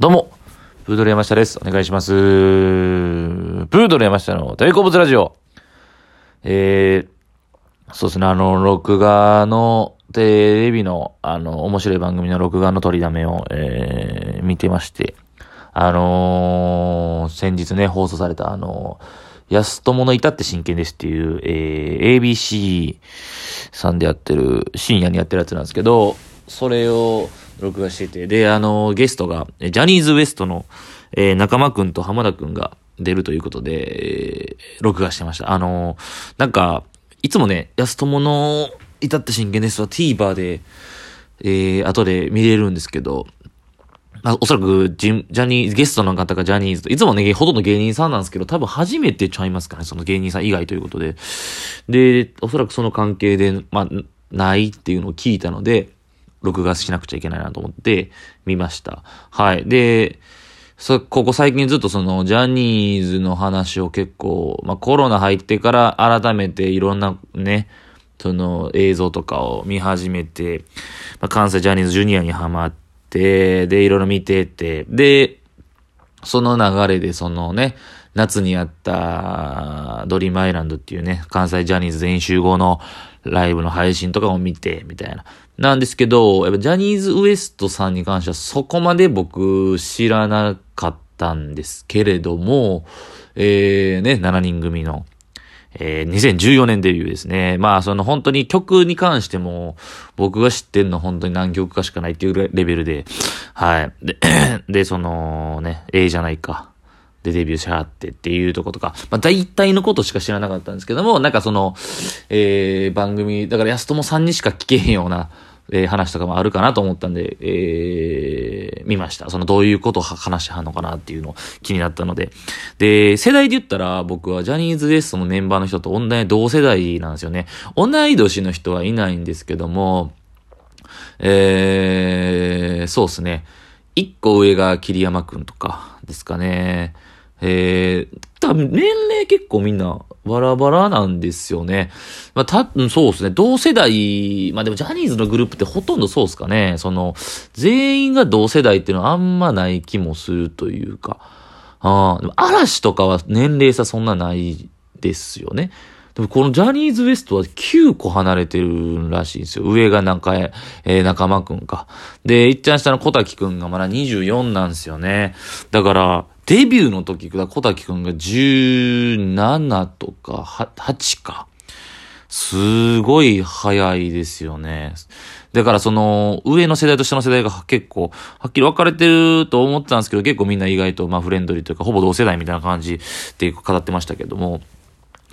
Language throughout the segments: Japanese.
どうも、プードル山下です。お願いします。プードル山下の大好物ラジオ。えー、そうですね、あの、録画の、テレビの、あの、面白い番組の録画の取りだめを、えー、見てまして、あのー先日ね、放送された、あの安友の至って真剣ですっていう、えー、ABC さんでやってる、深夜にやってるやつなんですけど、それを録画してて、で、あのゲストが、ジャニーズ WEST の、えー中間くんと浜田くんが出るということで、えー録画してました。あのなんか、いつもね、安友の至って真剣ですは TVer で、えー、後で見れるんですけど、あ、おそらくジ、ジャニーズ、ゲストの方がジャニーズと、いつもね、ほとんど芸人さんなんですけど、多分初めてちゃいますかね、その芸人さん以外ということで。で、おそらくその関係で、まあ、ないっていうのを聞いたので、録画しなくちゃいけないなと思って見ました。はい。で、そ、ここ最近ずっとその、ジャニーズの話を結構、まあ、コロナ入ってから改めていろんなね、その映像とかを見始めて、まあ、関西ジャニーズジュニアにハマって、で、いろいろ見てて、で、その流れでそのね、夏にやったドリームアイランドっていうね、関西ジャニーズ全員集合のライブの配信とかを見て、みたいな。なんですけど、やっぱジャニーズ WEST さんに関してはそこまで僕知らなかったんですけれども、えー、ね、7人組の、えー、2014年デビューですね。まあ、その本当に曲に関しても、僕が知ってんの本当に何曲かしかないっていうレベルで、はい。で、で、そのね、A じゃないか。で、デビューしはってっていうとことか、まあ大体のことしか知らなかったんですけども、なんかその、えー、番組、だから安友さんにしか聞けへんような、えー話とかもあるかなと思ったんで、えー、見ました。そのどういうことを話しはんのかなっていうのを気になったので。で、世代で言ったら僕はジャニーズ WEST のメンバーの人と同同世代なんですよね。同い年の人はいないんですけども、えー、そうですね。一個上が桐山くんとかですかね。えー、多分年齢結構みんなバラバラなんですよね。まあ、た、そうですね。同世代、まあでもジャニーズのグループってほとんどそうですかね。その、全員が同世代っていうのはあんまない気もするというか。ああ、嵐とかは年齢差そんなないですよね。でもこのジャニーズ WEST は9個離れてるらしいんですよ。上が中え、えー仲間くんか。で、いっちゃん下の小滝くんがまだ24なんですよね。だから、デビューの時だ、小滝くんが17とか、8か。すごい早いですよね。だからその、上の世代と下の世代が結構、はっきり分かれてると思ってたんですけど、結構みんな意外と、まあフレンドリーというか、ほぼ同世代みたいな感じで語ってましたけども、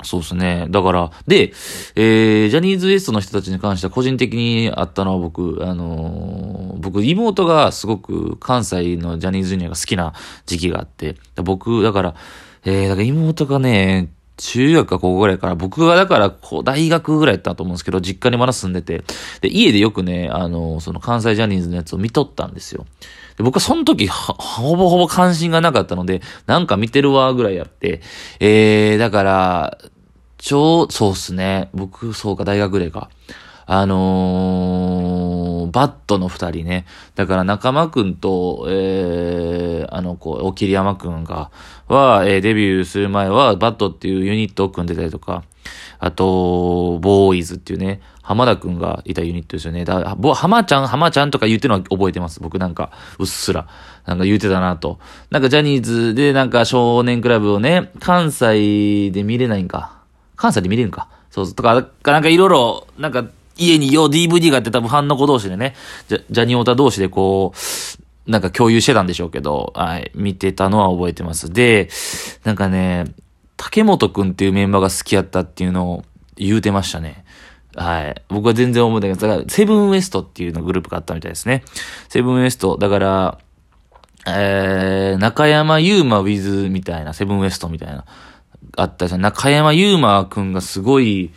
そうですね。だから、で、えー、ジャニーズ WEST の人たちに関しては個人的にあったのは僕、あのー僕、妹がすごく関西のジャニーズジュニアが好きな時期があって、僕、だから、えー、だから妹がね、中学か高校ぐらいから、僕がだから、こう、大学ぐらいだったと思うんですけど、実家にまだ住んでて、で、家でよくね、あの、その関西ジャニーズのやつを見とったんですよ。で僕はその時、ほぼほぼ関心がなかったので、なんか見てるわ、ぐらいやって、えー、だから、ちょう、そうっすね。僕、そうか、大学ぐらいか。あのー、バットの二人ね。だから中間くんと、えー、あの子、お桐山くんが、は、えーデビューする前は、バットっていうユニットを組んでたりとか、あと、ボーイズっていうね、浜田くんがいたユニットですよね。だ浜ちゃん、浜ちゃんとか言ってるのは覚えてます。僕なんか、うっすら。なんか言ってたなと。なんかジャニーズでなんか少年クラブをね、関西で見れないんか。関西で見れるんか。そうそう。とか、なんかいろいろ、なんか家によう DVD があって多分ファンの子同士でね、ジャジャニオタ同士でこう、なんか共有してたんでしょうけど、はい、見てたのは覚えてます。で、なんかね、竹本くんっていうメンバーが好きやったっていうのを言うてましたね。はい。僕は全然思うんだけど、だから、セブンウエストっていうのグループがあったみたいですね。セブンウエスト、だから、えー、中山優馬 with みたいな、セブンウエストみたいな、あったですね。中山優馬くんがすごい、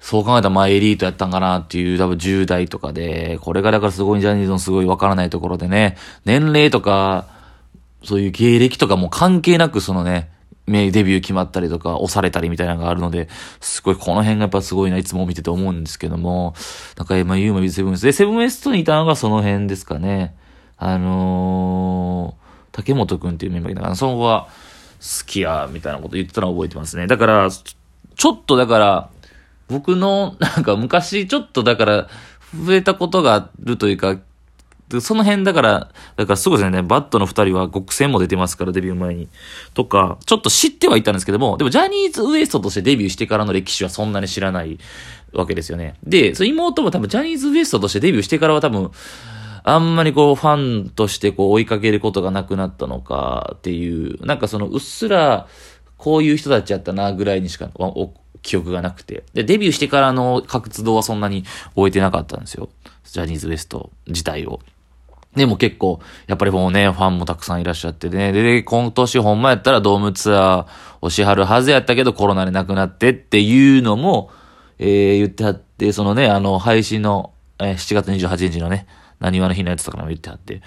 そう考えたらまあエリートやったんかなっていう多分10代とかで、これがだからすごいジャニーズのすごいわからないところでね、年齢とか、そういう芸歴とかも関係なくそのね、名デビュー決まったりとか、押されたりみたいなのがあるので、すごいこの辺がやっぱすごいな、いつも見てて思うんですけども、中山優馬 with セブンウエスト。で、セブンウエストにいたのがその辺ですかね。あのー、竹本くんっていうメンバーがいたから、その子は好きや、みたいなこと言ってたのを覚えてますね。だから、ちょっとだから、僕の、なんか昔ちょっとだから、増えたことがあるというか、その辺だから、だからすごいですね、バットの二人は極戦も出てますから、デビュー前に。とか、ちょっと知ってはいたんですけども、でもジャニーズ WEST としてデビューしてからの歴史はそんなに知らないわけですよね。で、その妹も多分ジャニーズ WEST としてデビューしてからは多分、あんまりこうファンとしてこう追いかけることがなくなったのかっていう、なんかそのうっすらこういう人たちやったなぐらいにしか記憶がなくて。で、デビューしてからの活動はそんなに終えてなかったんですよ。ジャニーズ WEST 自体を。でも結構、やっぱりもうね、ファンもたくさんいらっしゃってね。で、今年ほんまやったらドームツアーをしはるはずやったけどコロナで亡くなってっていうのも、えー、言ってはって、そのね、あの、配信の、えー、7月28日のね、何話の日のやつとかも言ってはって、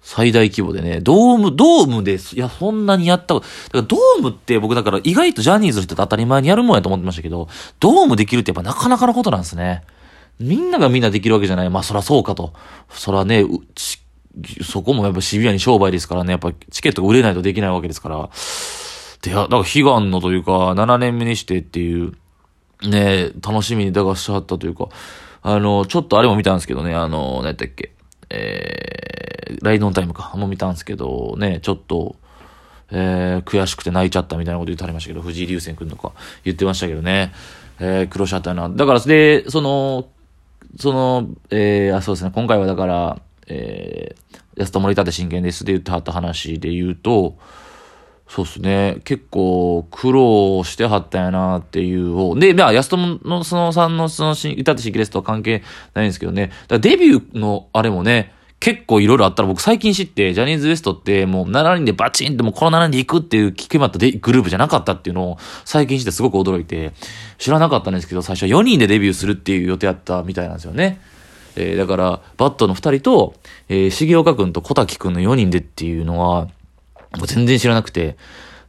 最大規模でね、ドーム、ドームです。いや、そんなにやったこと、だからドームって僕だから意外とジャニーズの人って当たり前にやるもんやと思ってましたけど、ドームできるってやっぱなかなかのことなんですね。みんながみんなできるわけじゃない。まあそらそうかと。そらね、そこもやっぱシビアに商売ですからね、やっぱチケットが売れないとできないわけですから。で、だから悲願のというか、7年目にしてっていう、ね、楽しみにだがしちゃったというか、あの、ちょっとあれも見たんですけどね、あの、何やったっけ、えー、ライドオンタイムか、も見たんですけど、ね、ちょっと、えー、悔しくて泣いちゃったみたいなこと言ってありましたけど、藤井流星君とか言ってましたけどね、えー、苦労しちゃったな。だから、で、その、その、えー、あ、そうですね、今回はだから、えー、安田森立真剣ですで言ってはった話で言うと、そうっすね。結構苦労してはったんやなっていうで、まあ、安友のそのさんのその歌って真剣ですとは関係ないんですけどね。だデビューのあれもね、結構いろいろあったら僕最近知って、ジャニーズ WEST ってもう7人でバチンってもうこの7人で行くっていう決まったグループじゃなかったっていうのを最近知ってすごく驚いて、知らなかったんですけど、最初は4人でデビューするっていう予定だったみたいなんですよね。えー、だから、バットの二人と、えー、重岡くんと小滝くんの4人でっていうのは、全然知らなくて、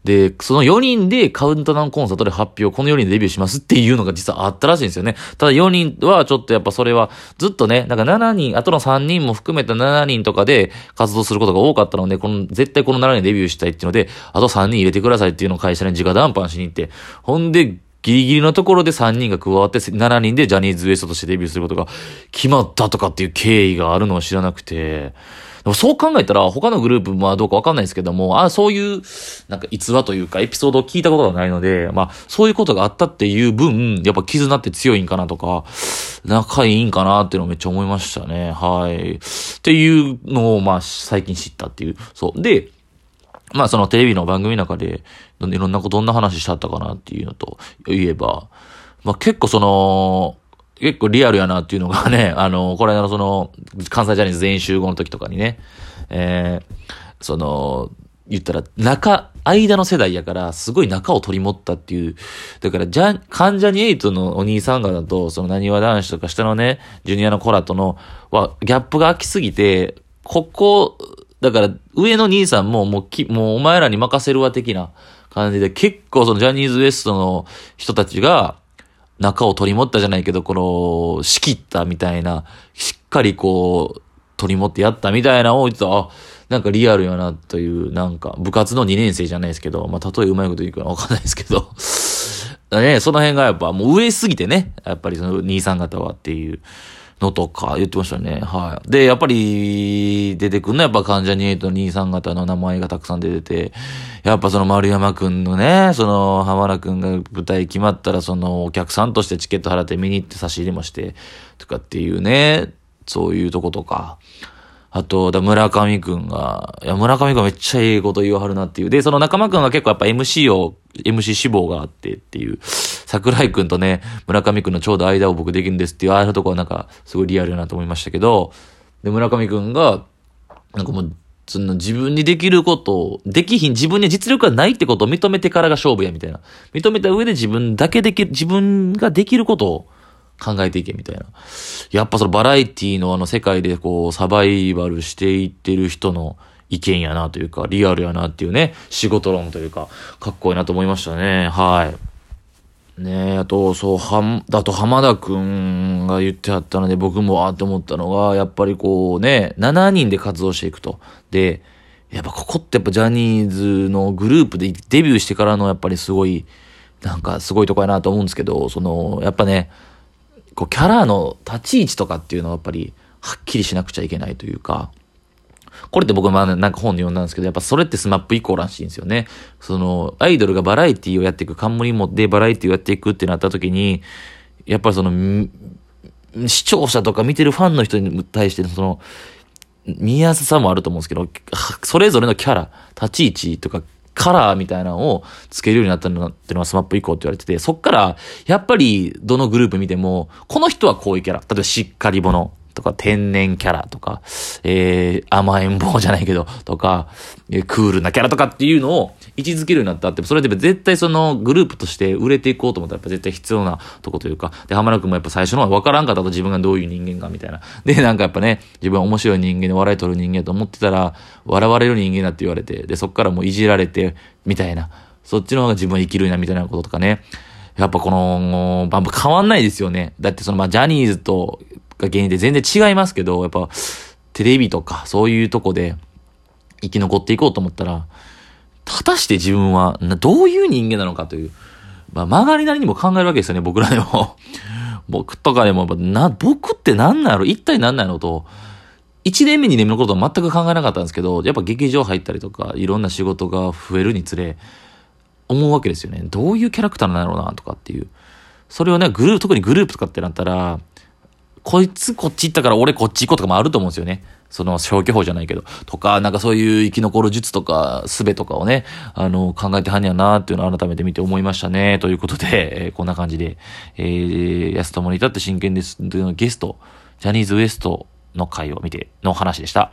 で、その4人でカウントダウンコンサートで発表、この4人でデビューしますっていうのが実はあったらしいんですよね。ただ4人はちょっとやっぱそれはずっとね、なんか7人、あとの3人も含めた7人とかで活動することが多かったので、この、絶対この7人デビューしたいっていうので、あと3人入れてくださいっていうのを会社に直談判しに行って、ほんで、ギリギリのところで3人が加わって7人でジャニーズ WEST としてデビューすることが決まったとかっていう経緯があるのを知らなくて、もそう考えたら他のグループはどうかわかんないですけども、あそういうなんか逸話というかエピソードを聞いたことがないので、まあそういうことがあったっていう分、やっぱ絆って強いんかなとか、仲いいんかなっていうのをめっちゃ思いましたね。はい。っていうのをまあ最近知ったっていう。そう。で、まあそのテレビの番組の中で、いろんなこと、どんな話しちゃったかなっていうのと言えば、まあ結構その、結構リアルやなっていうのがね、あの、これのその、関西ジャニーズ全員集合の時とかにね、えー、その、言ったら、中、間の世代やから、すごい中を取り持ったっていう。だから、じゃ、関ジャニエイトのお兄さん方と、その何わ男子とか下のね、ジュニアのコラとの、は、ギャップが空きすぎて、ここ、だから、上の兄さんも、もうき、もうお前らに任せるわ的な感じで、結構そのジャニーズ WEST の人たちが、中を取り持ったじゃないけど、この、仕切ったみたいな、しっかりこう、取り持ってやったみたいなのを言ってあ、なんかリアルやなという、なんか、部活の2年生じゃないですけど、まあ、例えうまいこと言うかわかんないですけど、ね、その辺がやっぱもう上すぎてね、やっぱりその兄さん方はっていう、のとか言ってましたね。はい。で、やっぱり出てくるのはやっぱ関ジャニエイトの兄さん方の名前がたくさん出てて、やっぱその丸山くんのね、その浜田くんが舞台決まったらそのお客さんとしてチケット払って見に行って差し入れもして、とかっていうね、そういうとことか。あと、だ村上くんが、いや、村上くんめっちゃええこと言わはるなっていう。で、その仲間くんが結構やっぱ MC を、MC 志望があってっていう。桜井くんとね、村上くんのちょうど間を僕できるんですっていう、ああいうとこはなんか、すごいリアルだなと思いましたけど、で、村上くんが、なんかもう、その自分にできることを、できひん、自分に実力がないってことを認めてからが勝負や、みたいな。認めた上で自分だけできる、自分ができることを、考えていけみたいな。やっぱそのバラエティのあの世界でこうサバイバルしていってる人の意見やなというか、リアルやなっていうね、仕事論というか、かっこいいなと思いましたね。はい。ねえ、あと、そう、は、だと浜田くんが言ってあったので、僕もあって思ったのが、やっぱりこうね、7人で活動していくと。で、やっぱここってやっぱジャニーズのグループでデビューしてからのやっぱりすごい、なんかすごいとこやなと思うんですけど、その、やっぱね、こうキャラの立ち位置とかっていうのはやっぱりはっきりしなくちゃいけないというか、これって僕はまあなんか本で読んだんですけど、やっぱそれってスマップ以降らしいんですよね。その、アイドルがバラエティをやっていく、冠もでバラエティをやっていくってなった時に、やっぱりその、視聴者とか見てるファンの人に対してその、見やすさもあると思うんですけど、それぞれのキャラ、立ち位置とか、カラーみたいなのをつけるようになったのっていうのはスマップ以降って言われてて、そっから、やっぱりどのグループ見ても、この人はこういうキャラ、例えばしっかり者、とか、天然キャラとか、えー、甘えん坊じゃないけど、とか、えー、クールなキャラとかっていうのを位置づけるようになったって、それで絶対そのグループとして売れていこうと思ったらやっぱ絶対必要なとこというか、で、浜田くんもやっぱ最初のは分からんかったと自分がどういう人間かみたいな。で、なんかやっぱね、自分は面白い人間で笑い取る人間と思ってたら、笑われる人間だって言われて、で、そっからもういじられて、みたいな。そっちの方が自分は生きるな、みたいなこととかね。やっぱこの、バンプ変わんないですよね。だってそのまあジャニーズとが原因で全然違いますけど、やっぱ、テレビとかそういうとこで生き残っていこうと思ったら、果たして自分はどういう人間なのかという、まあ、曲がりなりにも考えるわけですよね、僕らでも。僕とかでも、な、僕って何なの一体何なのと、1年目、2年目のことは全く考えなかったんですけど、やっぱ劇場入ったりとか、いろんな仕事が増えるにつれ、思うわけですよね。どういうキャラクターなんだろうな、とかっていう。それをね、グループ、特にグループとかってなったら、こいつこっち行ったから俺こっち行こうとかもあると思うんですよね。その消去法じゃないけど。とか、なんかそういう生き残る術とか、術とかをね、あの、考えてはんやなっていうのを改めて見て思いましたね。ということで、えー、こんな感じで、えー、安友に至って真剣です。ゲスト、ジャニーズ WEST の回を見ての話でした。